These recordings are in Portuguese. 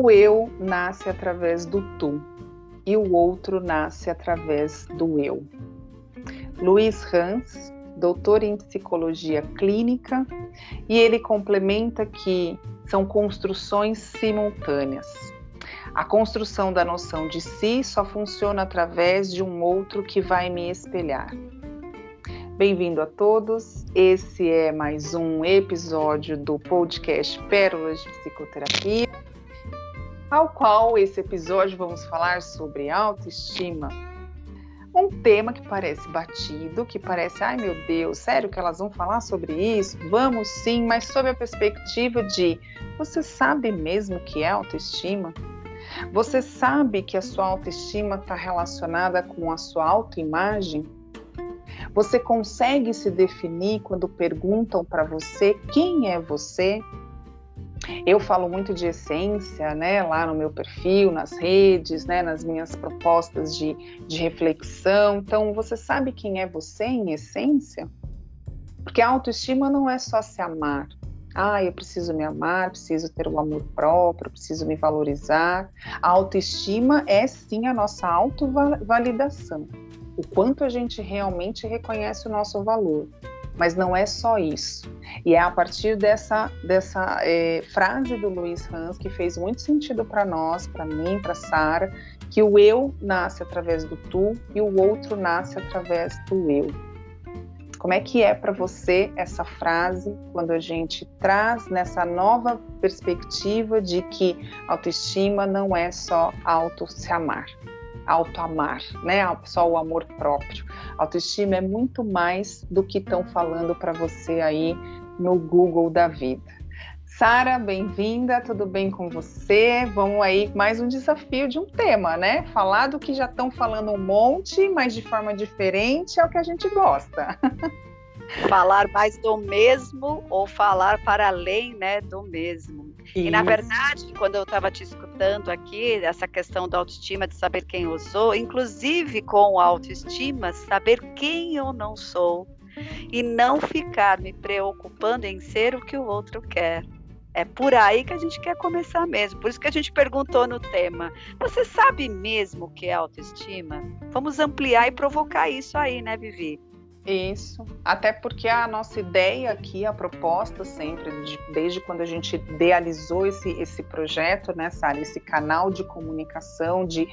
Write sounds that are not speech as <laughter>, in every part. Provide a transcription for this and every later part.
O eu nasce através do tu e o outro nasce através do eu. Luiz Hans, doutor em psicologia clínica, e ele complementa que são construções simultâneas. A construção da noção de si só funciona através de um outro que vai me espelhar. Bem-vindo a todos. Esse é mais um episódio do podcast Pérolas de Psicoterapia, ao qual esse episódio vamos falar sobre autoestima. Um tema que parece batido, que parece, ai meu Deus, sério que elas vão falar sobre isso? Vamos sim, mas sob a perspectiva de você sabe mesmo o que é autoestima? Você sabe que a sua autoestima está relacionada com a sua autoimagem? Você consegue se definir quando perguntam para você quem é você? Eu falo muito de essência, né, lá no meu perfil, nas redes, né, nas minhas propostas de, de reflexão. Então, você sabe quem é você em essência? Porque a autoestima não é só se amar. Ah, eu preciso me amar, preciso ter o um amor próprio, preciso me valorizar. A autoestima é sim a nossa autovalidação o quanto a gente realmente reconhece o nosso valor. Mas não é só isso. E é a partir dessa, dessa é, frase do Luiz Hans que fez muito sentido para nós, para mim, para Sara, que o eu nasce através do tu e o outro nasce através do eu. Como é que é para você essa frase quando a gente traz nessa nova perspectiva de que autoestima não é só auto se amar? Auto-amar, né? Só o amor próprio. Autoestima é muito mais do que estão falando para você aí no Google da vida. Sara, bem-vinda, tudo bem com você? Vamos aí mais um desafio de um tema, né? Falar do que já estão falando um monte, mas de forma diferente é o que a gente gosta. falar mais do mesmo ou falar para além, né, do mesmo. Isso. E na verdade, quando eu estava te escutando aqui, essa questão da autoestima, de saber quem eu sou, inclusive com autoestima, saber quem eu não sou e não ficar me preocupando em ser o que o outro quer. É por aí que a gente quer começar mesmo. Por isso que a gente perguntou no tema: você sabe mesmo o que é autoestima? Vamos ampliar e provocar isso aí, né, Vivi? Isso, até porque a nossa ideia aqui, a proposta sempre, desde quando a gente idealizou esse, esse projeto, né, Sara, esse canal de comunicação, de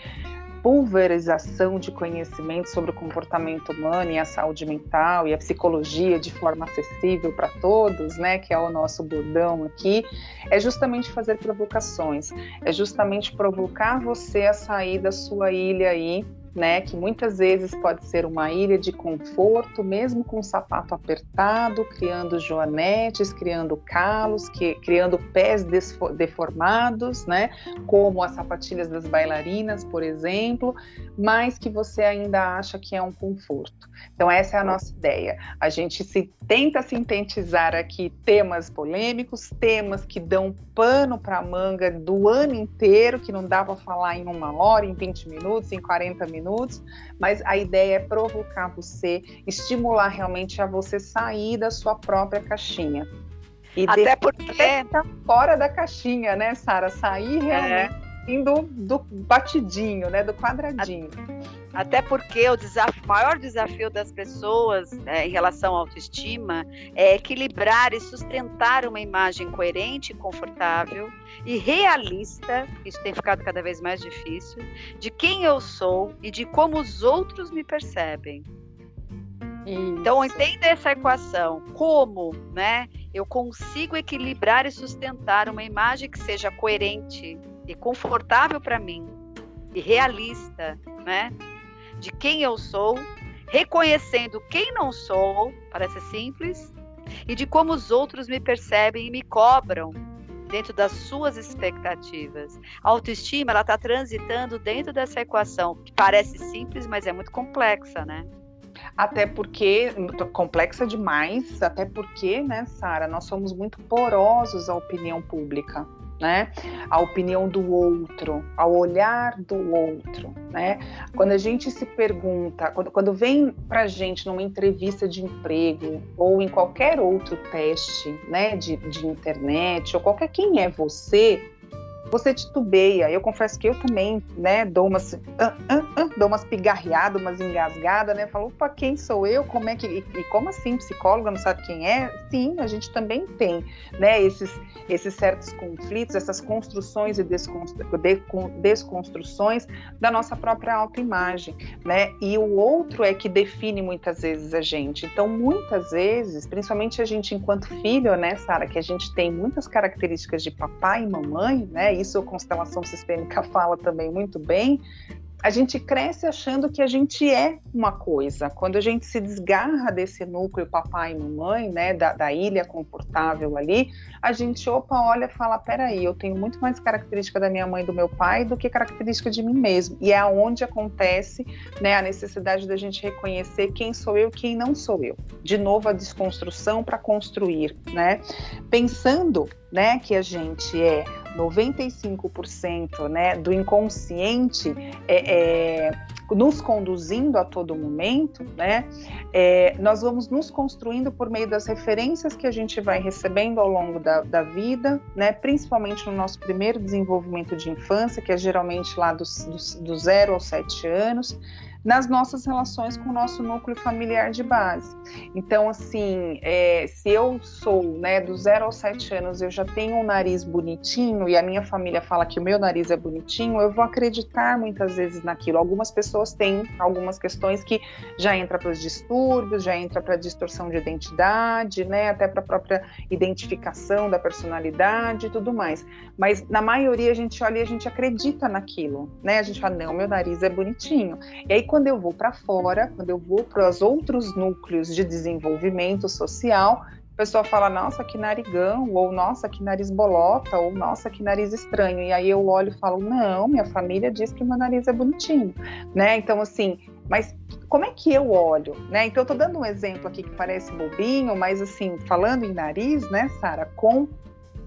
pulverização de conhecimento sobre o comportamento humano e a saúde mental e a psicologia de forma acessível para todos, né, que é o nosso bordão aqui, é justamente fazer provocações, é justamente provocar você a sair da sua ilha aí né, que muitas vezes pode ser uma ilha de conforto, mesmo com o sapato apertado, criando joanetes, criando calos, que, criando pés deformados, né, como as sapatilhas das bailarinas, por exemplo, mas que você ainda acha que é um conforto. Então essa é a nossa ideia. A gente se tenta sintetizar aqui temas polêmicos, temas que dão pano para a manga do ano inteiro, que não dá para falar em uma hora, em 20 minutos, em 40 minutos, mas a ideia é provocar você, estimular realmente a você sair da sua própria caixinha. E Até porque fora da caixinha, né, Sara? Sair é. realmente é do, do batidinho, né, do quadradinho. Até porque o desafio, maior desafio das pessoas é, em relação à autoestima é equilibrar e sustentar uma imagem coerente, confortável e realista, isso tem ficado cada vez mais difícil, de quem eu sou e de como os outros me percebem. Isso. Então entenda essa equação, como, né, eu consigo equilibrar e sustentar uma imagem que seja coerente, e confortável para mim e realista, né? De quem eu sou, reconhecendo quem não sou, parece simples, e de como os outros me percebem e me cobram dentro das suas expectativas. A autoestima, ela está transitando dentro dessa equação, que parece simples, mas é muito complexa, né? Até porque, complexa demais, até porque, né, Sara, nós somos muito porosos à opinião pública né? A opinião do outro, ao olhar do outro, né? Quando a gente se pergunta, quando, quando vem para gente numa entrevista de emprego ou em qualquer outro teste, né, de, de internet ou qualquer quem é você, você titubeia. Eu confesso que eu também, né, dou umas, uh, uh, uh, dou umas pigarreadas, umas engasgadas, né? Falo, opa, quem sou eu? Como é que e, e, como assim psicóloga não sabe quem é? Sim, a gente também tem, né? Esses esses certos conflitos, essas construções e desconstruções da nossa própria autoimagem, né? E o outro é que define muitas vezes a gente. Então, muitas vezes, principalmente a gente enquanto filho, né, Sara, que a gente tem muitas características de papai e mamãe, né? Isso a constelação sistêmica fala também muito bem a gente cresce achando que a gente é uma coisa. Quando a gente se desgarra desse núcleo papai e mamãe, né, da, da ilha confortável ali, a gente, opa, olha fala: peraí, eu tenho muito mais característica da minha mãe e do meu pai do que característica de mim mesmo. E é onde acontece né, a necessidade da gente reconhecer quem sou eu quem não sou eu. De novo, a desconstrução para construir, né? Pensando né, que a gente é 95% né, do inconsciente é, é, nos conduzindo a todo momento, né, é, nós vamos nos construindo por meio das referências que a gente vai recebendo ao longo da, da vida, né, principalmente no nosso primeiro desenvolvimento de infância, que é geralmente lá dos, dos, do zero aos sete anos, nas nossas relações com o nosso núcleo familiar de base. Então, assim, é, se eu sou, né, do zero aos sete anos, eu já tenho um nariz bonitinho e a minha família fala que o meu nariz é bonitinho, eu vou acreditar muitas vezes naquilo. Algumas pessoas têm algumas questões que já entra para os distúrbios, já entra para distorção de identidade, né, até para a própria identificação da personalidade e tudo mais. Mas na maioria a gente olha e a gente acredita naquilo, né? A gente fala, não, meu nariz é bonitinho. E aí quando eu vou para fora, quando eu vou para os outros núcleos de desenvolvimento social, a pessoa fala, nossa, que narigão, ou nossa, que nariz bolota, ou nossa, que nariz estranho. E aí eu olho e falo, não, minha família diz que meu nariz é bonitinho, né? Então, assim, mas como é que eu olho, né? Então, eu tô dando um exemplo aqui que parece bobinho, mas assim, falando em nariz, né, Sara, com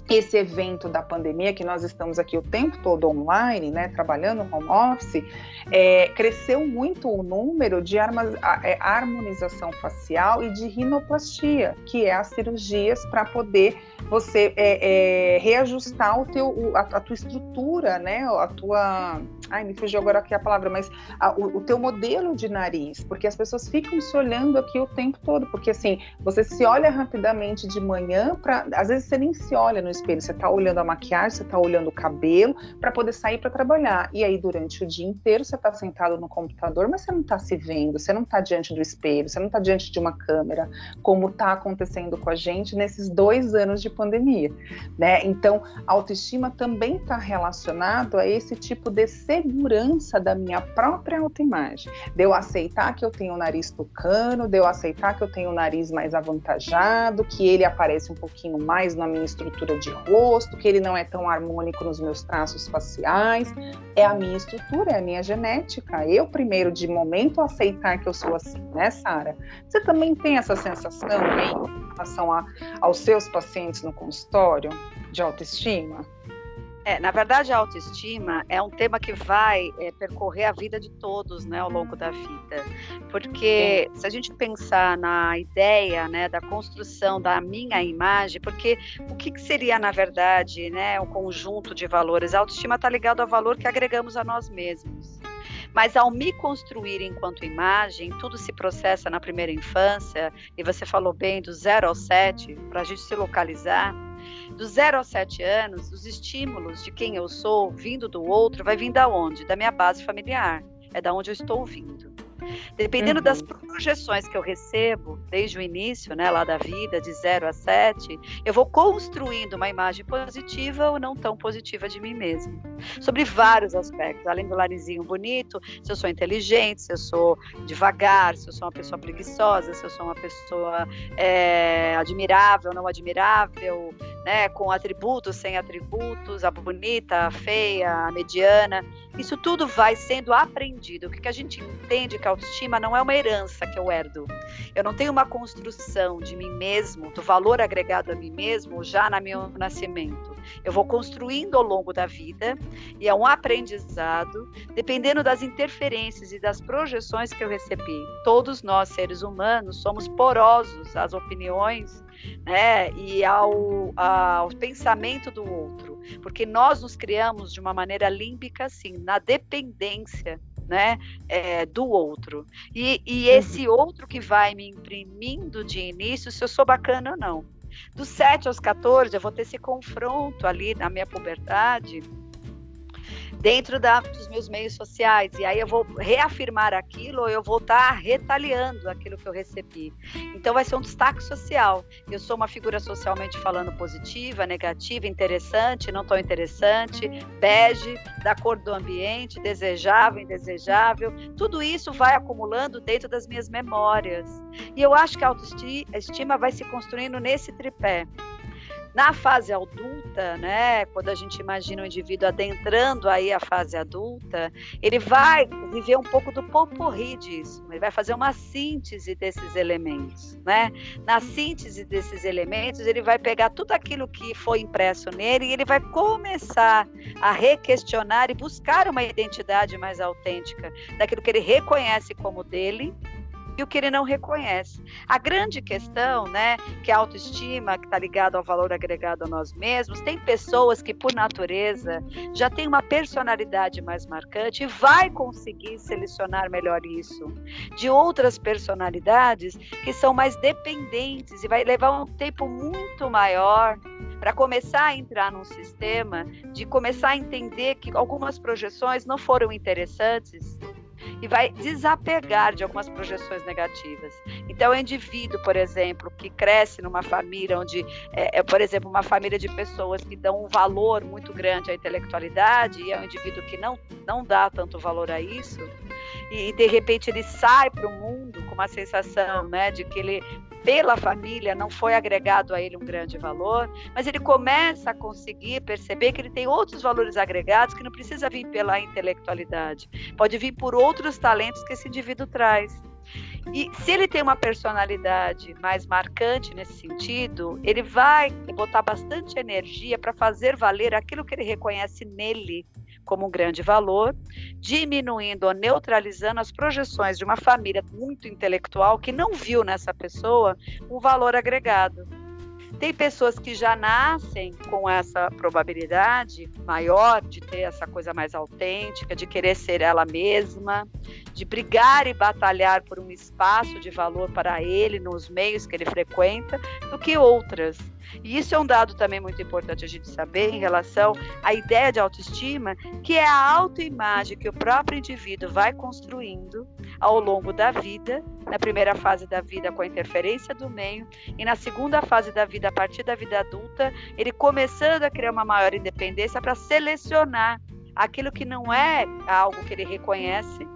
esse evento da pandemia, que nós estamos aqui o tempo todo online, né, trabalhando home office, é, cresceu muito o número de é, harmonização facial e de rinoplastia, que é as cirurgias para poder você é, é, reajustar o teu, a, a, tua estrutura, né, a tua, ai, me fugiu agora aqui a palavra, mas a, o, o, teu modelo de nariz, porque as pessoas ficam se olhando aqui o tempo todo, porque assim, você se olha rapidamente de manhã, para às vezes você nem se olha no espelho, você está olhando a maquiagem, você está olhando o cabelo para poder sair para trabalhar. E aí, durante o dia inteiro, você está sentado no computador, mas você não está se vendo, você não está diante do espelho, você não está diante de uma câmera, como está acontecendo com a gente nesses dois anos de pandemia. Né? Então, a autoestima também está relacionado a esse tipo de segurança da minha própria autoimagem. De eu aceitar que eu tenho o nariz tucano, de eu aceitar que eu tenho o nariz mais avantajado, que ele aparece um pouquinho mais na minha estrutura de rosto, que ele não é tão harmônico nos meus traços faciais. É a minha estrutura, é a minha genética. Eu, primeiro, de momento, aceitar que eu sou assim, né, Sara? Você também tem essa sensação em relação a, aos seus pacientes no consultório de autoestima? É, na verdade, a autoestima é um tema que vai é, percorrer a vida de todos, né, ao longo da vida, porque se a gente pensar na ideia, né, da construção da minha imagem, porque o que, que seria na verdade, né, um conjunto de valores? A autoestima está ligado ao valor que agregamos a nós mesmos. Mas ao me construir enquanto imagem, tudo se processa na primeira infância, e você falou bem do zero ao sete, para a gente se localizar do zero aos sete anos, os estímulos de quem eu sou, vindo do outro, vai vir da onde? Da minha base familiar. É da onde eu estou vindo. Dependendo uhum. das projeções que eu recebo desde o início, né, lá da vida, de 0 a 7, eu vou construindo uma imagem positiva ou não tão positiva de mim mesmo. Sobre vários aspectos, além do narizinho bonito, se eu sou inteligente, se eu sou devagar, se eu sou uma pessoa preguiçosa, se eu sou uma pessoa é, admirável, não admirável, né, com atributos, sem atributos, a bonita, a feia, a mediana. Isso tudo vai sendo aprendido. O que a gente entende que a autoestima não é uma herança que eu herdo. Eu não tenho uma construção de mim mesmo, do valor agregado a mim mesmo, já no meu nascimento. Eu vou construindo ao longo da vida e é um aprendizado, dependendo das interferências e das projeções que eu recebi. Todos nós, seres humanos, somos porosos às opiniões né, e ao, ao pensamento do outro, porque nós nos criamos de uma maneira límbica, assim, na dependência né, é, do outro. E, e uhum. esse outro que vai me imprimindo de início, se eu sou bacana ou não. Dos 7 aos 14, eu vou ter esse confronto ali na minha puberdade dentro da, dos meus meios sociais. E aí eu vou reafirmar aquilo ou eu vou estar tá retaliando aquilo que eu recebi. Então vai ser um destaque social. Eu sou uma figura socialmente falando positiva, negativa, interessante, não tão interessante, bege, da cor do ambiente, desejável, indesejável. Tudo isso vai acumulando dentro das minhas memórias. E eu acho que a autoestima vai se construindo nesse tripé na fase adulta, né, quando a gente imagina o indivíduo adentrando aí a fase adulta, ele vai viver um pouco do poporri disso, ele vai fazer uma síntese desses elementos, né? Na síntese desses elementos, ele vai pegar tudo aquilo que foi impresso nele e ele vai começar a requestionar e buscar uma identidade mais autêntica daquilo que ele reconhece como dele e o que ele não reconhece. A grande questão, né, que a autoestima, que está ligado ao valor agregado a nós mesmos, tem pessoas que, por natureza, já têm uma personalidade mais marcante e vai conseguir selecionar melhor isso. De outras personalidades que são mais dependentes e vai levar um tempo muito maior para começar a entrar num sistema de começar a entender que algumas projeções não foram interessantes e vai desapegar de algumas projeções negativas. Então, o indivíduo, por exemplo, que cresce numa família onde, é, é, por exemplo, uma família de pessoas que dão um valor muito grande à intelectualidade e é um indivíduo que não, não dá tanto valor a isso, e, e de repente ele sai para o mundo com uma sensação né, de que ele pela família não foi agregado a ele um grande valor, mas ele começa a conseguir perceber que ele tem outros valores agregados que não precisa vir pela intelectualidade, pode vir por outros talentos que esse indivíduo traz. E se ele tem uma personalidade mais marcante nesse sentido, ele vai botar bastante energia para fazer valer aquilo que ele reconhece nele como um grande valor, diminuindo ou neutralizando as projeções de uma família muito intelectual que não viu nessa pessoa um valor agregado. Tem pessoas que já nascem com essa probabilidade maior de ter essa coisa mais autêntica, de querer ser ela mesma, de brigar e batalhar por um espaço de valor para ele nos meios que ele frequenta, do que outras. E isso é um dado também muito importante a gente saber em relação à ideia de autoestima, que é a autoimagem que o próprio indivíduo vai construindo ao longo da vida, na primeira fase da vida com a interferência do meio, e na segunda fase da vida, a partir da vida adulta, ele começando a criar uma maior independência para selecionar aquilo que não é algo que ele reconhece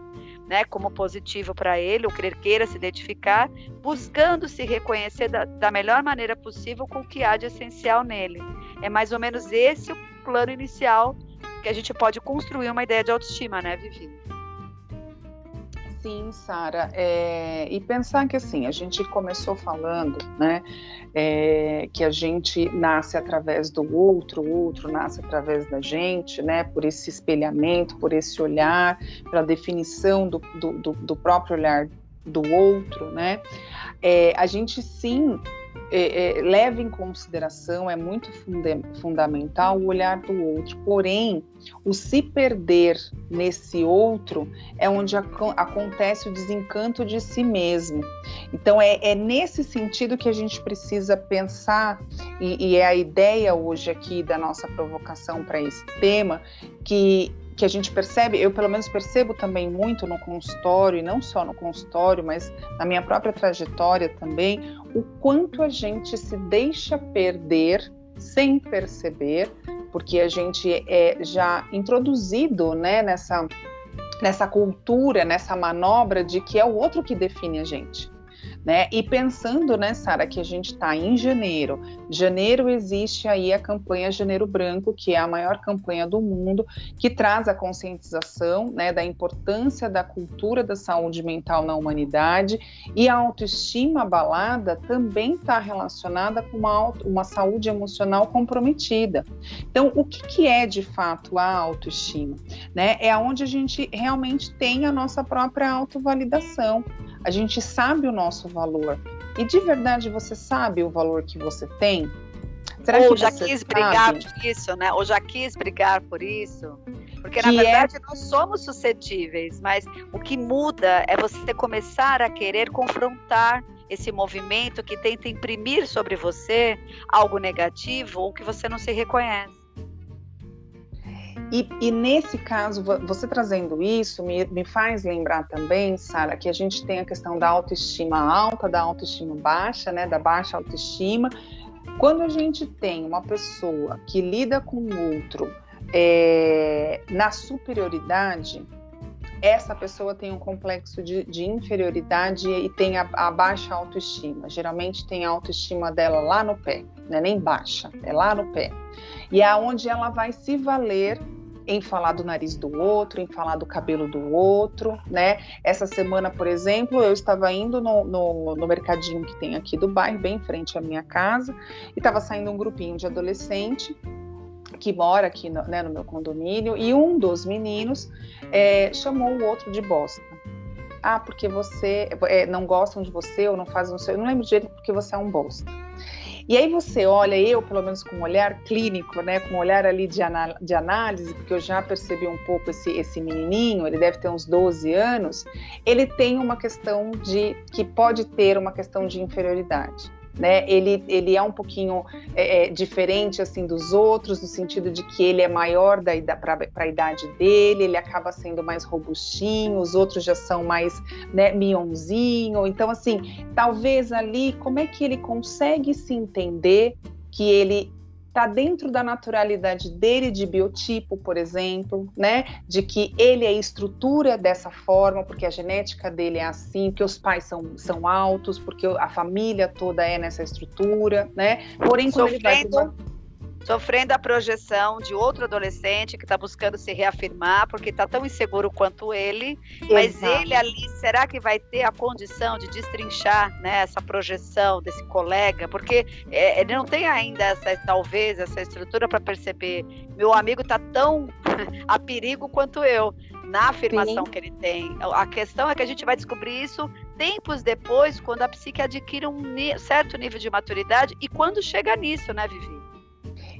né, como positivo para ele, ou que ele queira se identificar, buscando se reconhecer da, da melhor maneira possível com o que há de essencial nele. É mais ou menos esse o plano inicial que a gente pode construir uma ideia de autoestima, né, Vivi? Sim, Sara. É, e pensar que assim, a gente começou falando, né, é, que a gente nasce através do outro, o outro nasce através da gente, né, por esse espelhamento, por esse olhar, pela definição do, do, do, próprio olhar do outro, né? É, a gente sim é, é, leva em consideração, é muito fundamental o olhar do outro, porém, o se perder nesse outro é onde ac acontece o desencanto de si mesmo. Então, é, é, nesse sentido que a gente precisa pensar, e, e é a ideia hoje aqui da nossa provocação para esse tema, que que a gente percebe, eu pelo menos percebo também muito no consultório, e não só no consultório, mas na minha própria trajetória também, o quanto a gente se deixa perder sem perceber, porque a gente é já introduzido né, nessa, nessa cultura, nessa manobra de que é o outro que define a gente. Né? E pensando, né, Sara, que a gente está em janeiro. Janeiro existe aí a campanha Janeiro Branco, que é a maior campanha do mundo, que traz a conscientização, né, da importância da cultura da saúde mental na humanidade e a autoestima abalada também está relacionada com uma, uma saúde emocional comprometida. Então, o que, que é de fato a autoestima? Né? É onde a gente realmente tem a nossa própria autovalidação a gente sabe o nosso valor. E de verdade você sabe o valor que você tem? Será Ou já quis sabe? brigar por isso, né? Ou já quis brigar por isso? Porque que na é verdade é... nós somos suscetíveis, mas o que muda é você começar a querer confrontar esse movimento que tenta imprimir sobre você algo negativo ou que você não se reconhece. E, e, nesse caso, você trazendo isso me, me faz lembrar também, Sara, que a gente tem a questão da autoestima alta, da autoestima baixa, né, da baixa autoestima. Quando a gente tem uma pessoa que lida com o outro é, na superioridade, essa pessoa tem um complexo de, de inferioridade e tem a, a, baixa autoestima. Geralmente tem a autoestima dela lá no pé, não é nem baixa, é lá no pé. E é onde ela vai se valer em falar do nariz do outro, em falar do cabelo do outro, né? Essa semana, por exemplo, eu estava indo no, no, no mercadinho que tem aqui do bairro, bem em frente à minha casa, e estava saindo um grupinho de adolescente que mora aqui no, né, no meu condomínio, e um dos meninos é, chamou o outro de bosta. Ah, porque você é, não gostam de você ou não fazem o seu. Eu não lembro direito porque você é um bosta. E aí você olha, eu pelo menos com um olhar clínico, né, com um olhar ali de, de análise, porque eu já percebi um pouco esse, esse menininho, ele deve ter uns 12 anos, ele tem uma questão de, que pode ter uma questão de inferioridade né? Ele, ele é um pouquinho é, é, diferente assim dos outros, no sentido de que ele é maior para a idade dele, ele acaba sendo mais robustinho, os outros já são mais né, mionzinho. Então, assim, talvez ali, como é que ele consegue se entender que ele está dentro da naturalidade dele de biotipo, por exemplo, né? De que ele é estrutura dessa forma, porque a genética dele é assim, porque os pais são, são altos, porque a família toda é nessa estrutura, né? Porém, quando Sofrendo... ele vai sofrendo a projeção de outro adolescente que está buscando se reafirmar porque está tão inseguro quanto ele, Exato. mas ele ali será que vai ter a condição de destrinchar né, essa projeção desse colega? Porque é, ele não tem ainda essa talvez essa estrutura para perceber meu amigo está tão <laughs> a perigo quanto eu na afirmação Sim. que ele tem. A questão é que a gente vai descobrir isso tempos depois, quando a psique adquire um certo nível de maturidade e quando chega nisso, né, Vivi?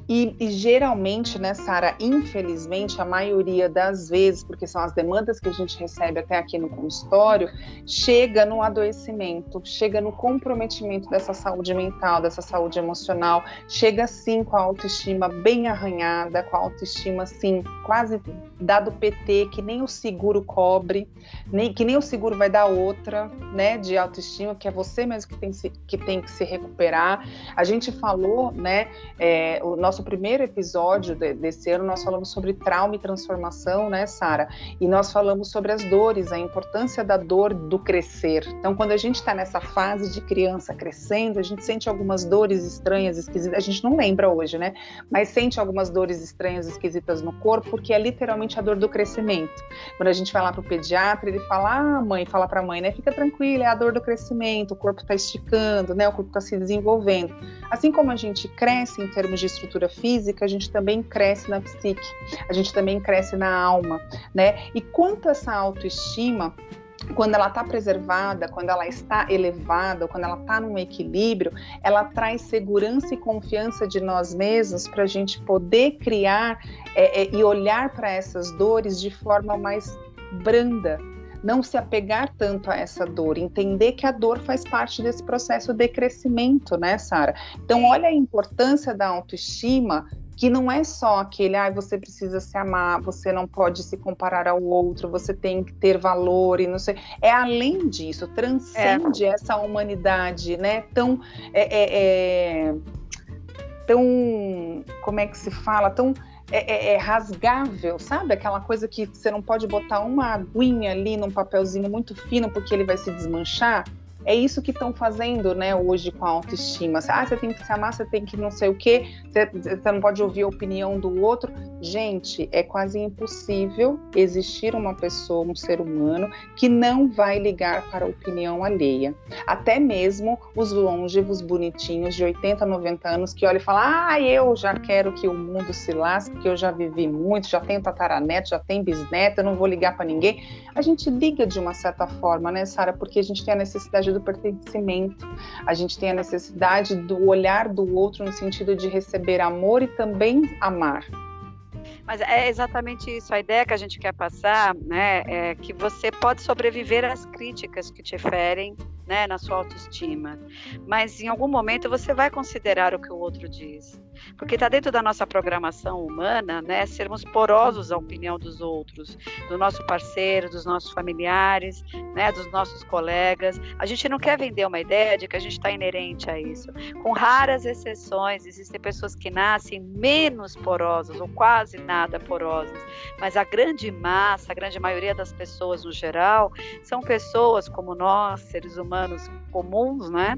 E, e, geralmente, né, Sara, infelizmente, a maioria das vezes, porque são as demandas que a gente recebe até aqui no consultório, chega no adoecimento, chega no comprometimento dessa saúde mental, dessa saúde emocional, chega sim com a autoestima bem arranhada, com a autoestima assim, quase dado PT, que nem o seguro cobre, nem, que nem o seguro vai dar outra, né, de autoestima, que é você mesmo que tem, que, tem que se recuperar. A gente falou, né, é, o nosso nosso primeiro episódio de, desse ano, nós falamos sobre trauma e transformação, né, Sara? E nós falamos sobre as dores, a importância da dor do crescer. Então, quando a gente está nessa fase de criança crescendo, a gente sente algumas dores estranhas, esquisitas. A gente não lembra hoje, né? Mas sente algumas dores estranhas, esquisitas no corpo, porque é literalmente a dor do crescimento. Quando a gente vai lá para o pediatra, ele fala, ah, mãe, fala para a mãe, né? Fica tranquila, é a dor do crescimento, o corpo está esticando, né? O corpo está se desenvolvendo. Assim como a gente cresce em termos de estrutura estrutura física, a gente também cresce na psique, a gente também cresce na alma, né? E quanto essa autoestima quando ela está preservada, quando ela está elevada, quando ela está num equilíbrio, ela traz segurança e confiança de nós mesmos para a gente poder criar é, é, e olhar para essas dores de forma mais branda, não se apegar tanto a essa dor, entender que a dor faz parte desse processo de crescimento, né, Sara? Então, olha a importância da autoestima que não é só aquele, ah, você precisa se amar, você não pode se comparar ao outro, você tem que ter valor e não sei. É além disso, transcende é. essa humanidade, né? Tão é, é, é, tão como é que se fala, tão é, é, é, rasgável, sabe? Aquela coisa que você não pode botar uma aguinha ali num papelzinho muito fino porque ele vai se desmanchar. É isso que estão fazendo, né, hoje com a autoestima. Ah, você tem que se amar, você tem que não sei o quê, você, você não pode ouvir a opinião do outro. Gente, é quase impossível existir uma pessoa, um ser humano, que não vai ligar para a opinião alheia. Até mesmo os longevos bonitinhos de 80, 90 anos que olham e falam: ah, eu já quero que o mundo se lasque, porque eu já vivi muito, já tenho tataraneto, já tenho bisneto, eu não vou ligar para ninguém. A gente liga de uma certa forma, né, Sara? Porque a gente tem a necessidade do pertencimento, a gente tem a necessidade do olhar do outro no sentido de receber amor e também amar. Mas é exatamente isso. A ideia que a gente quer passar, né, é que você pode sobreviver às críticas que te ferem, né, na sua autoestima. Mas em algum momento você vai considerar o que o outro diz porque está dentro da nossa programação humana, né, sermos porosos à opinião dos outros, do nosso parceiro, dos nossos familiares, né, dos nossos colegas. A gente não quer vender uma ideia de que a gente está inerente a isso. Com raras exceções, existem pessoas que nascem menos porosas ou quase nada porosas, mas a grande massa, a grande maioria das pessoas no geral, são pessoas como nós, seres humanos comuns, né,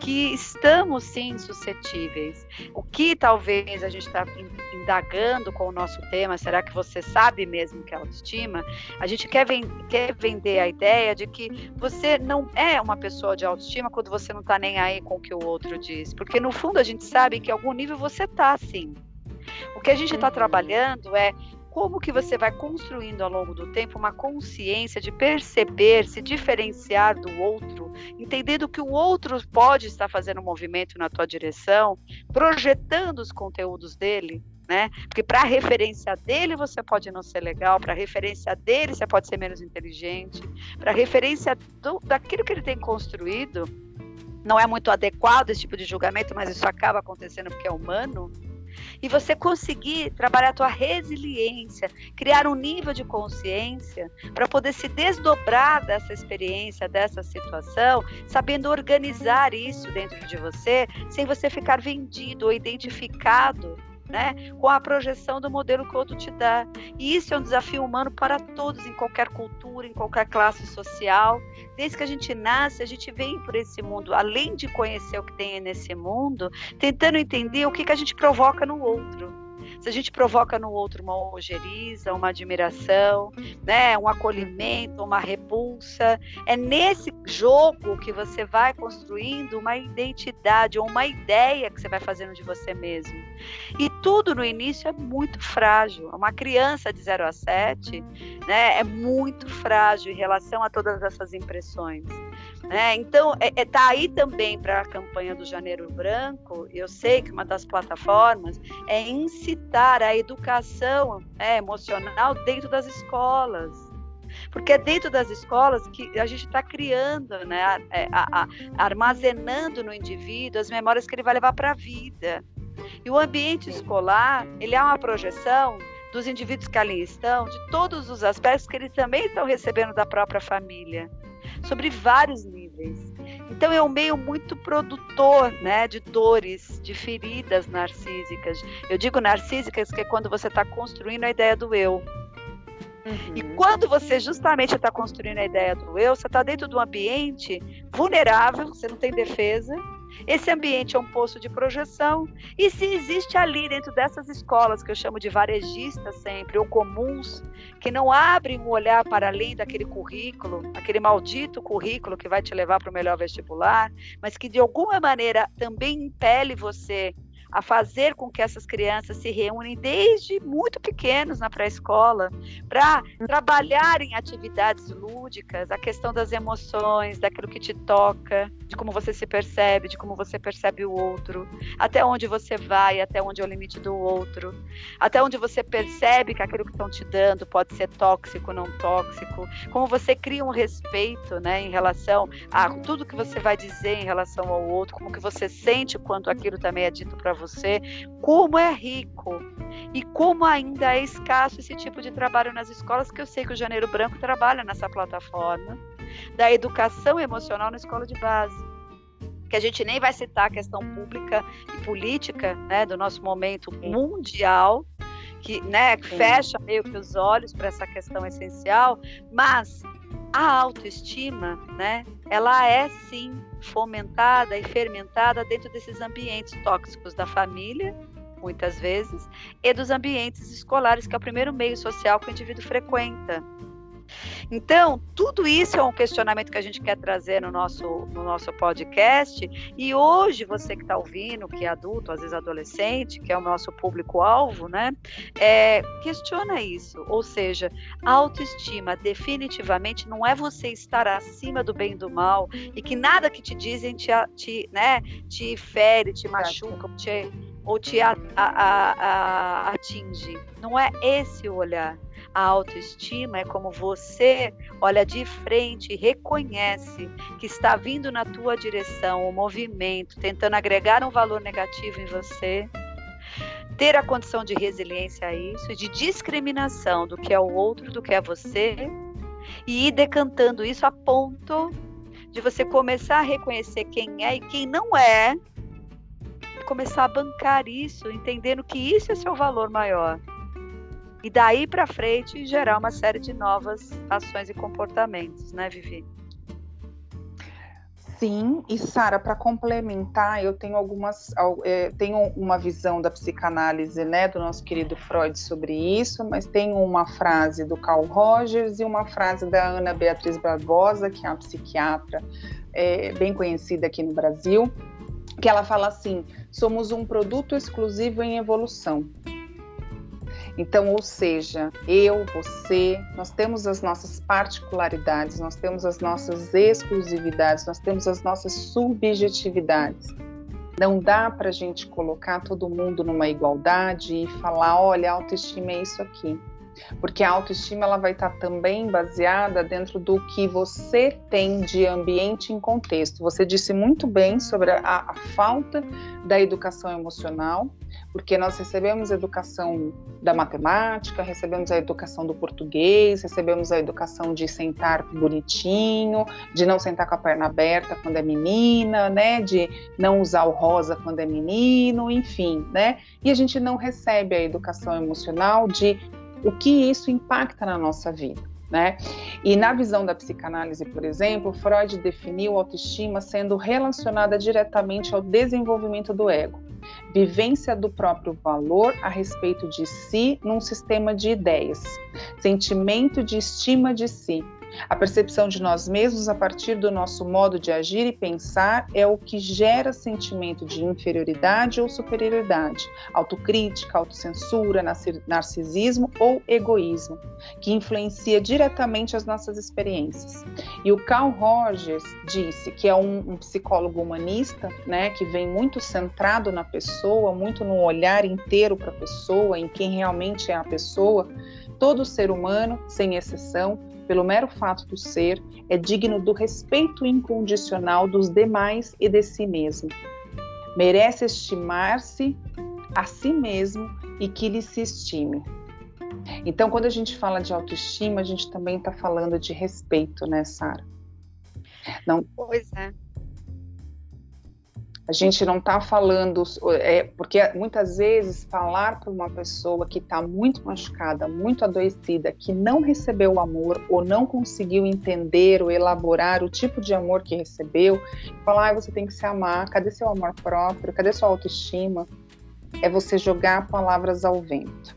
que estamos sim suscetíveis. O que talvez a gente está indagando com o nosso tema, será que você sabe mesmo que é autoestima? A gente quer, ven quer vender a ideia de que você não é uma pessoa de autoestima quando você não está nem aí com o que o outro diz, porque no fundo a gente sabe que em algum nível você está sim. O que a gente está uhum. trabalhando é como que você vai construindo ao longo do tempo uma consciência de perceber, se diferenciar do outro, entendendo que o outro pode estar fazendo um movimento na tua direção, projetando os conteúdos dele, né? Porque para a referência dele você pode não ser legal, para a referência dele você pode ser menos inteligente, para a referência do, daquilo que ele tem construído, não é muito adequado esse tipo de julgamento, mas isso acaba acontecendo porque é humano e você conseguir trabalhar a tua resiliência, criar um nível de consciência para poder se desdobrar dessa experiência, dessa situação, sabendo organizar isso dentro de você, sem você ficar vendido ou identificado né, com a projeção do modelo que o outro te dá. E isso é um desafio humano para todos, em qualquer cultura, em qualquer classe social. Desde que a gente nasce, a gente vem por esse mundo, além de conhecer o que tem nesse mundo, tentando entender o que, que a gente provoca no outro se a gente provoca no outro uma ojeriza, uma admiração, né, um acolhimento, uma repulsa, é nesse jogo que você vai construindo uma identidade ou uma ideia que você vai fazendo de você mesmo. E tudo no início é muito frágil. Uma criança de 0 a 7 né, é muito frágil em relação a todas essas impressões. Né? Então, está é, é, tá aí também para a campanha do Janeiro Branco. Eu sei que uma das plataformas é incitar a educação é, emocional dentro das escolas. Porque é dentro das escolas que a gente está criando, né, a, é, a, a, armazenando no indivíduo as memórias que ele vai levar para a vida. E o ambiente escolar, ele é uma projeção dos indivíduos que ali estão, de todos os aspectos que eles também estão recebendo da própria família sobre vários níveis. Então é um meio muito produtor, né, de dores, de feridas narcísicas. Eu digo narcísicas que é quando você está construindo a ideia do eu. Uhum. E quando você justamente está construindo a ideia do eu, você está dentro de um ambiente vulnerável, você não tem defesa, esse ambiente é um poço de projeção. E se existe ali, dentro dessas escolas, que eu chamo de varejistas sempre, ou comuns, que não abrem um olhar para além daquele currículo, aquele maldito currículo que vai te levar para o melhor vestibular, mas que de alguma maneira também impele você a fazer com que essas crianças se reúnem desde muito pequenos na pré-escola para trabalhar em atividades lúdicas, a questão das emoções, daquilo que te toca, de como você se percebe, de como você percebe o outro, até onde você vai, até onde é o limite do outro, até onde você percebe que aquilo que estão te dando pode ser tóxico, não tóxico, como você cria um respeito, né, em relação a tudo que você vai dizer em relação ao outro, como que você sente quando aquilo também é dito para você como é rico e como ainda é escasso esse tipo de trabalho nas escolas, que eu sei que o Janeiro Branco trabalha nessa plataforma da educação emocional na escola de base. Que a gente nem vai citar a questão pública e política né, do nosso momento mundial, que né, fecha meio que os olhos para essa questão essencial, mas a autoestima, né, ela é sim fomentada e fermentada dentro desses ambientes tóxicos da família, muitas vezes, e dos ambientes escolares, que é o primeiro meio social que o indivíduo frequenta. Então, tudo isso é um questionamento que a gente quer trazer no nosso, no nosso podcast. E hoje, você que está ouvindo, que é adulto, às vezes adolescente, que é o nosso público-alvo, né? É, questiona isso. Ou seja, autoestima definitivamente não é você estar acima do bem e do mal e que nada que te dizem te, te, né, te fere, te machuca, te, ou te a, a, a, atinge. Não é esse o olhar. A autoestima é como você olha de frente e reconhece que está vindo na tua direção o movimento, tentando agregar um valor negativo em você. Ter a condição de resiliência a isso de discriminação do que é o outro, do que é você, e ir decantando isso a ponto de você começar a reconhecer quem é e quem não é, e começar a bancar isso, entendendo que isso é seu valor maior e daí para frente gerar uma série de novas ações e comportamentos, né, Vivi? Sim, e Sara, para complementar, eu tenho algumas, é, tenho uma visão da psicanálise, né, do nosso querido Freud sobre isso, mas tenho uma frase do Carl Rogers e uma frase da Ana Beatriz Barbosa, que é uma psiquiatra é, bem conhecida aqui no Brasil, que ela fala assim: somos um produto exclusivo em evolução. Então, ou seja, eu, você, nós temos as nossas particularidades, nós temos as nossas exclusividades, nós temos as nossas subjetividades. Não dá para a gente colocar todo mundo numa igualdade e falar, olha, autoestima é isso aqui. Porque a autoestima ela vai estar tá também baseada dentro do que você tem de ambiente em contexto. Você disse muito bem sobre a, a falta da educação emocional, porque nós recebemos educação da matemática, recebemos a educação do português, recebemos a educação de sentar bonitinho, de não sentar com a perna aberta quando é menina, né, de não usar o rosa quando é menino, enfim, né? E a gente não recebe a educação emocional de o que isso impacta na nossa vida. Né? E na visão da psicanálise, por exemplo, Freud definiu autoestima sendo relacionada diretamente ao desenvolvimento do ego vivência do próprio valor a respeito de si num sistema de ideias, sentimento de estima de si, a percepção de nós mesmos a partir do nosso modo de agir e pensar é o que gera sentimento de inferioridade ou superioridade, autocrítica, autocensura, narcisismo ou egoísmo, que influencia diretamente as nossas experiências. E o Carl Rogers disse que é um, um psicólogo humanista, né, que vem muito centrado na pessoa, muito no olhar inteiro para a pessoa, em quem realmente é a pessoa. Todo ser humano, sem exceção, pelo mero fato do ser, é digno do respeito incondicional dos demais e de si mesmo. Merece estimar-se a si mesmo e que lhe se estime. Então, quando a gente fala de autoestima, a gente também está falando de respeito, né, Sara? Não. Pois é. A gente não está falando, é, porque muitas vezes falar para uma pessoa que está muito machucada, muito adoecida, que não recebeu amor ou não conseguiu entender ou elaborar o tipo de amor que recebeu, falar, ah, você tem que se amar, cadê seu amor próprio, cadê sua autoestima? É você jogar palavras ao vento.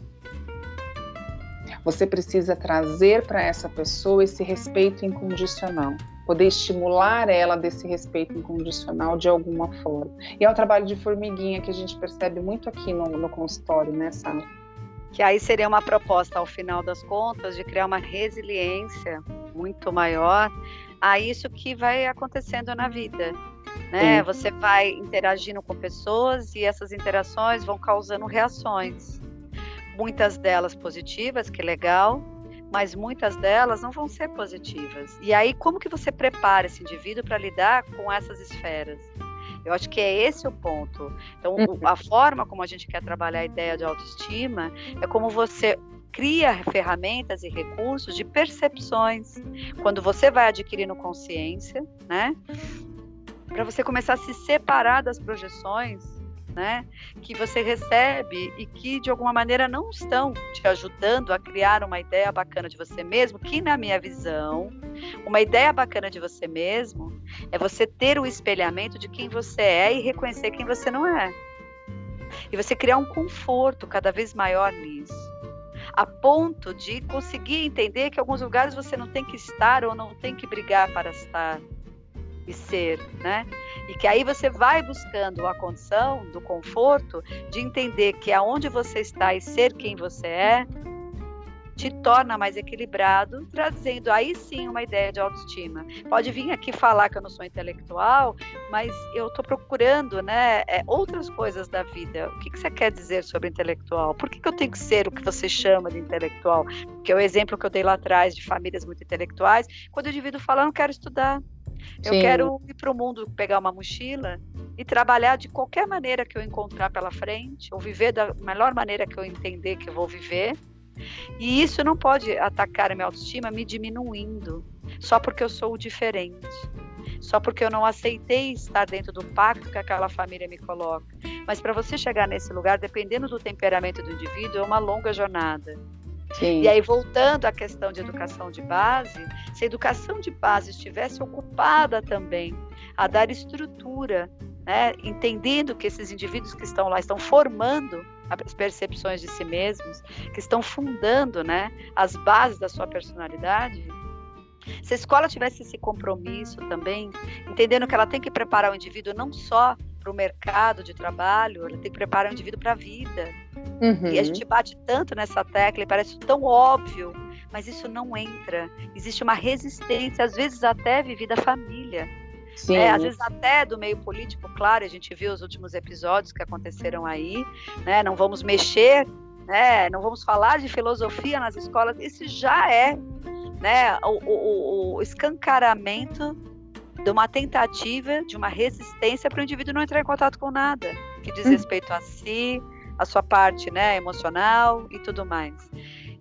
Você precisa trazer para essa pessoa esse respeito incondicional poder estimular ela desse respeito incondicional de alguma forma. E é um trabalho de formiguinha que a gente percebe muito aqui no, no consultório, né, Sara? Que aí seria uma proposta, ao final das contas, de criar uma resiliência muito maior a isso que vai acontecendo na vida. Né? Você vai interagindo com pessoas e essas interações vão causando reações. Muitas delas positivas, que legal, mas muitas delas não vão ser positivas. E aí, como que você prepara esse indivíduo para lidar com essas esferas? Eu acho que é esse o ponto. Então, uhum. a forma como a gente quer trabalhar a ideia de autoestima é como você cria ferramentas e recursos de percepções. Quando você vai adquirindo consciência, né? Para você começar a se separar das projeções né, que você recebe e que de alguma maneira não estão te ajudando a criar uma ideia bacana de você mesmo, que na minha visão, uma ideia bacana de você mesmo é você ter o espelhamento de quem você é e reconhecer quem você não é. E você criar um conforto cada vez maior nisso. A ponto de conseguir entender que em alguns lugares você não tem que estar ou não tem que brigar para estar e ser, né? E que aí você vai buscando a condição do conforto de entender que aonde você está e ser quem você é te torna mais equilibrado, trazendo aí sim uma ideia de autoestima. Pode vir aqui falar que eu não sou intelectual, mas eu estou procurando né, é, outras coisas da vida. O que, que, você quer dizer sobre intelectual? Por que, que eu tenho que ser o que você chama de intelectual? Que é o exemplo que eu dei lá atrás de famílias muito intelectuais. Quando o indivíduo fala, eu não quero estudar, eu Sim. quero ir para o mundo pegar uma mochila e trabalhar de qualquer maneira que eu encontrar pela frente, ou viver da melhor maneira que eu entender que eu vou viver. E isso não pode atacar a minha autoestima me diminuindo, só porque eu sou o diferente, só porque eu não aceitei estar dentro do pacto que aquela família me coloca. Mas para você chegar nesse lugar, dependendo do temperamento do indivíduo, é uma longa jornada. Sim. E aí, voltando à questão de educação de base, se a educação de base estivesse ocupada também a dar estrutura, né, entendendo que esses indivíduos que estão lá estão formando as percepções de si mesmos, que estão fundando né, as bases da sua personalidade, se a escola tivesse esse compromisso também, entendendo que ela tem que preparar o indivíduo não só para o mercado de trabalho, ela tem que preparar o indivíduo para a vida. Uhum. E a gente bate tanto nessa tecla e parece tão óbvio, mas isso não entra. Existe uma resistência, às vezes até vivida família. É, às vezes até do meio político, claro, a gente viu os últimos episódios que aconteceram aí, né? Não vamos mexer, né? Não vamos falar de filosofia nas escolas. Isso já é, né? O, o, o escancaramento de uma tentativa, de uma resistência para o indivíduo não entrar em contato com nada que diz hum. respeito a si, a sua parte né, emocional e tudo mais.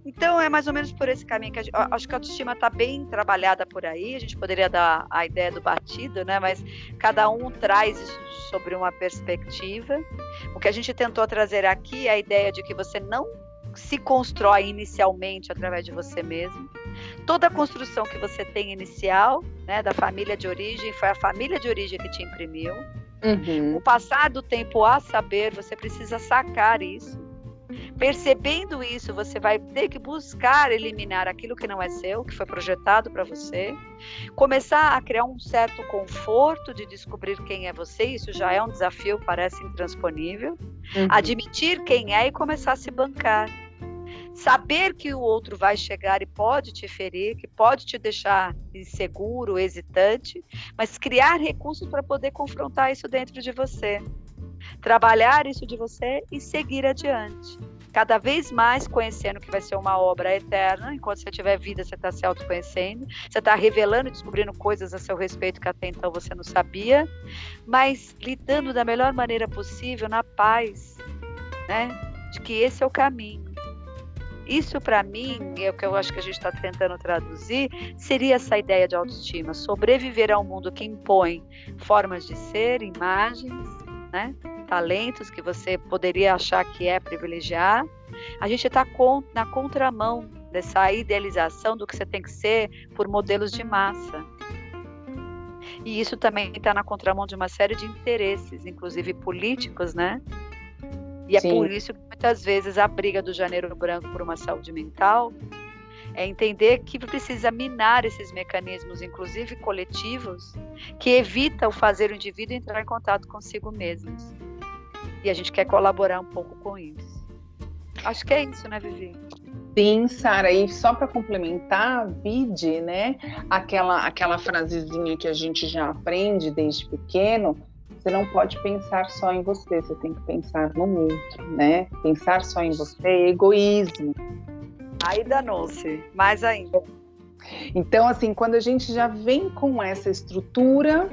Então é mais ou menos por esse caminho que a gente, acho que a autoestima está bem trabalhada por aí. A gente poderia dar a ideia do batido, né? Mas cada um traz isso sobre uma perspectiva. O que a gente tentou trazer aqui é a ideia de que você não se constrói inicialmente através de você mesmo. Toda a construção que você tem inicial, né, da família de origem, foi a família de origem que te imprimiu. Uhum. O passar do tempo a saber, você precisa sacar isso. Percebendo isso, você vai ter que buscar eliminar aquilo que não é seu, que foi projetado para você. Começar a criar um certo conforto de descobrir quem é você, isso já é um desafio, parece intransponível. Uhum. Admitir quem é e começar a se bancar saber que o outro vai chegar e pode te ferir, que pode te deixar inseguro, hesitante, mas criar recursos para poder confrontar isso dentro de você. Trabalhar isso de você e seguir adiante. Cada vez mais conhecendo que vai ser uma obra eterna, enquanto você tiver vida, você está se autoconhecendo, você está revelando e descobrindo coisas a seu respeito que até então você não sabia, mas lidando da melhor maneira possível, na paz, né? De que esse é o caminho isso, para mim, é o que eu acho que a gente está tentando traduzir, seria essa ideia de autoestima, sobreviver a um mundo que impõe formas de ser, imagens, né? talentos que você poderia achar que é privilegiar. A gente está na contramão dessa idealização do que você tem que ser por modelos de massa. E isso também está na contramão de uma série de interesses, inclusive políticos, né? E é Sim. por isso que muitas vezes a briga do janeiro branco por uma saúde mental é entender que precisa minar esses mecanismos, inclusive coletivos, que evitam fazer o indivíduo entrar em contato consigo mesmo. E a gente quer colaborar um pouco com isso. Acho que é isso, né, Vivi? Sim, Sara, e só para complementar, vide, né, aquela aquela frasezinha que a gente já aprende desde pequeno, você não pode pensar só em você, você tem que pensar no outro, né? Pensar só em você é egoísmo. Aí danou-se, mais ainda. Então, assim, quando a gente já vem com essa estrutura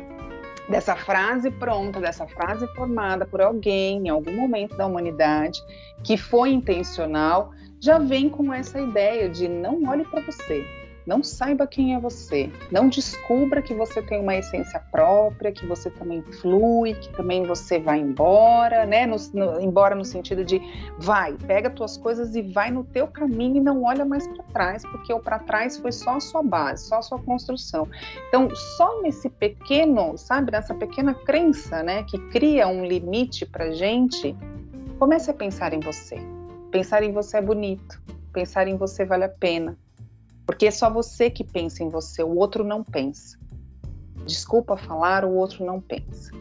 dessa frase pronta, dessa frase formada por alguém em algum momento da humanidade, que foi intencional, já vem com essa ideia de não olhe para você, Não saiba quem é você. Não descubra que você tem uma essência própria, que você também flui, que também você vai embora, né? No, no, embora no sentido de vai, pega tuas coisas e vai no teu caminho e não olha mais para trás, porque o para trás foi só a sua base, só a sua construção. Então, só nesse pequeno, sabe, nessa pequena crença, né, que cria um limite para gente, comece a pensar em você. Pensar em você é bonito. Pensar em você vale a pena porque é só você que pensa em você, o outro não pensa. Desculpa falar, o outro não pensa.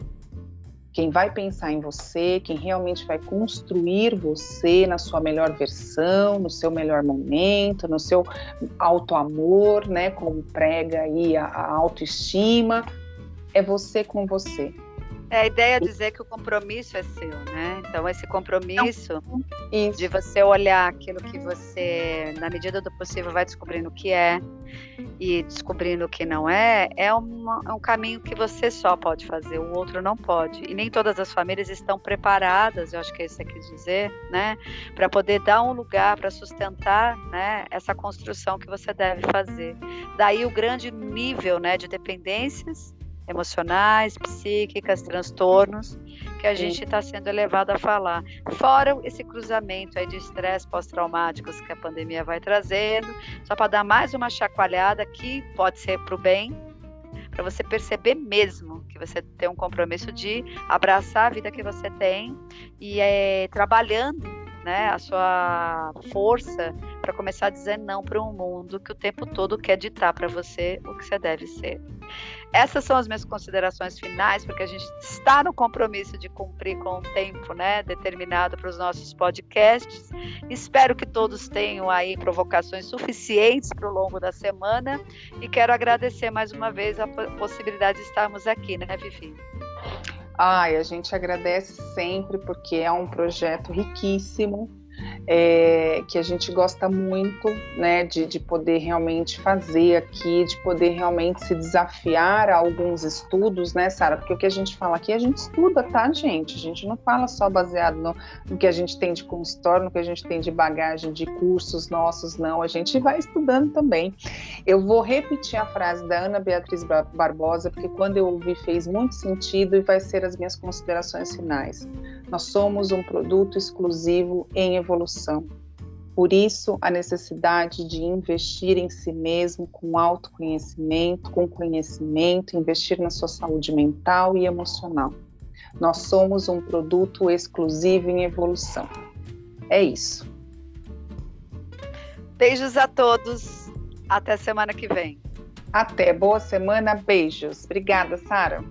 Quem vai pensar em você, quem realmente vai construir você na sua melhor versão, no seu melhor momento, no seu auto-amor, né, como prega aí a, a autoestima, é você com você. É a ideia de dizer que o compromisso é seu, né? Então, esse compromisso Isso. de você olhar aquilo que você, na medida do possível, vai descobrindo o que é e descobrindo o que não é, é, uma, é um caminho que você só pode fazer, o outro não pode. E nem todas as famílias estão preparadas, eu acho que é isso que quis dizer, né? Para poder dar um lugar para sustentar né, essa construção que você deve fazer. Daí o grande nível né, de dependências emocionais, psíquicas, transtornos que a gente está sendo levado a falar. Fora esse cruzamento aí de estresse pós-traumáticos que a pandemia vai trazendo, só para dar mais uma chacoalhada que pode ser para o bem, para você perceber mesmo que você tem um compromisso de abraçar a vida que você tem e é, trabalhando né, a sua força para começar a dizer não para um mundo que o tempo todo quer ditar para você o que você deve ser. Essas são as minhas considerações finais, porque a gente está no compromisso de cumprir com o tempo, né, determinado para os nossos podcasts. Espero que todos tenham aí provocações suficientes para o longo da semana e quero agradecer mais uma vez a possibilidade de estarmos aqui, né, Vivi? Ai, a gente agradece sempre porque é um projeto riquíssimo é, que a gente gosta muito, né, de, de poder realmente fazer aqui, de poder realmente se desafiar a alguns estudos, né, Sara? Porque o que a gente fala aqui, a gente estuda, tá, gente? A gente não fala só baseado no, no que a gente tem de consultório, no que a gente tem de bagagem de cursos nossos, não. A gente vai estudando também. Eu vou repetir a frase da Ana Beatriz Barbosa, porque quando eu ouvi fez muito sentido e vai ser as minhas considerações finais. Nós somos um produto exclusivo em evolução. Por isso, a necessidade de investir em si mesmo com autoconhecimento, com conhecimento, investir na sua saúde mental e emocional. Nós somos um produto exclusivo em evolução. É isso. Beijos a todos. Até semana que vem. Até. Boa semana. Beijos. Obrigada, Sara.